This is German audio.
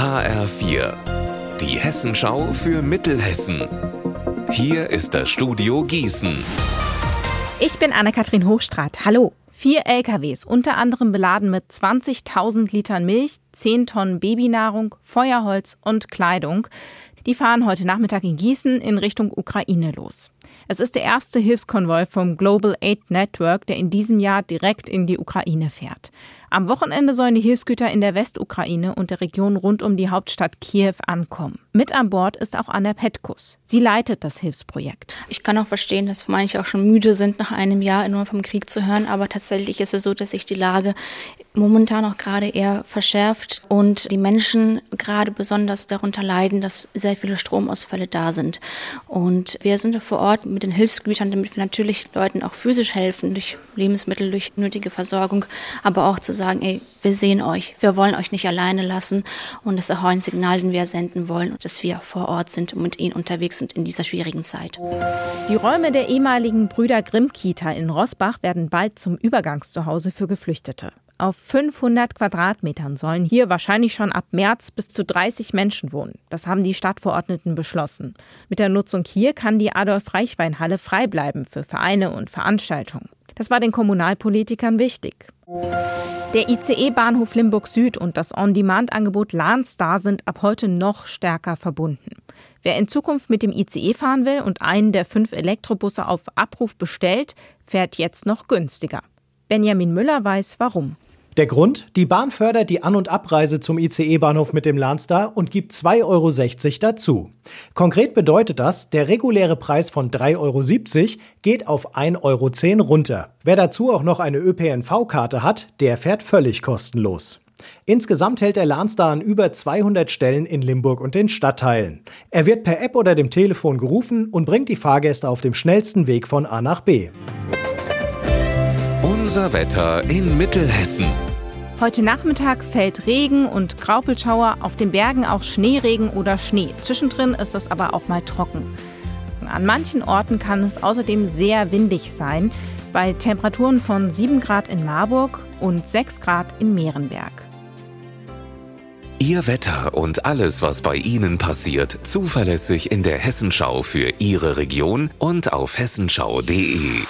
HR4, die Hessenschau für Mittelhessen. Hier ist das Studio Gießen. Ich bin Anne-Kathrin Hochstrat. Hallo. Vier LKWs, unter anderem beladen mit 20.000 Litern Milch, 10 Tonnen Babynahrung, Feuerholz und Kleidung, die fahren heute Nachmittag in Gießen in Richtung Ukraine los. Es ist der erste Hilfskonvoi vom Global Aid Network, der in diesem Jahr direkt in die Ukraine fährt. Am Wochenende sollen die Hilfsgüter in der Westukraine und der Region rund um die Hauptstadt Kiew ankommen. Mit an Bord ist auch Anna Petkus. Sie leitet das Hilfsprojekt. Ich kann auch verstehen, dass manche auch schon müde sind, nach einem Jahr nur vom Krieg zu hören. Aber tatsächlich ist es so, dass sich die Lage momentan auch gerade eher verschärft und die Menschen gerade besonders darunter leiden, dass sehr viele Stromausfälle da sind. Und wir sind vor Ort mit den Hilfsgütern, damit wir natürlich Leuten auch physisch helfen, durch Lebensmittel, durch nötige Versorgung, aber auch zu sagen, ey, wir sehen euch, wir wollen euch nicht alleine lassen und das ist auch ein Signal, den wir senden wollen, dass wir vor Ort sind und mit ihnen unterwegs sind in dieser schwierigen Zeit. Die Räume der ehemaligen Brüder Grimm-Kita in Rossbach werden bald zum Übergangszuhause für Geflüchtete. Auf 500 Quadratmetern sollen hier wahrscheinlich schon ab März bis zu 30 Menschen wohnen. Das haben die Stadtverordneten beschlossen. Mit der Nutzung hier kann die Adolf-Reichwein-Halle frei bleiben für Vereine und Veranstaltungen. Das war den Kommunalpolitikern wichtig. Der ICE-Bahnhof Limburg Süd und das On-Demand-Angebot Lahnstar sind ab heute noch stärker verbunden. Wer in Zukunft mit dem ICE fahren will und einen der fünf Elektrobusse auf Abruf bestellt, fährt jetzt noch günstiger. Benjamin Müller weiß warum. Der Grund? Die Bahn fördert die An- und Abreise zum ICE-Bahnhof mit dem Lahnstar und gibt 2,60 Euro dazu. Konkret bedeutet das, der reguläre Preis von 3,70 Euro geht auf 1,10 Euro runter. Wer dazu auch noch eine ÖPNV-Karte hat, der fährt völlig kostenlos. Insgesamt hält der Lahnstar an über 200 Stellen in Limburg und den Stadtteilen. Er wird per App oder dem Telefon gerufen und bringt die Fahrgäste auf dem schnellsten Weg von A nach B. Unser Wetter in Mittelhessen. Heute Nachmittag fällt Regen und Graupelschauer, auf den Bergen auch Schneeregen oder Schnee. Zwischendrin ist es aber auch mal trocken. An manchen Orten kann es außerdem sehr windig sein, bei Temperaturen von 7 Grad in Marburg und 6 Grad in Mehrenberg. Ihr Wetter und alles, was bei Ihnen passiert, zuverlässig in der Hessenschau für Ihre Region und auf hessenschau.de.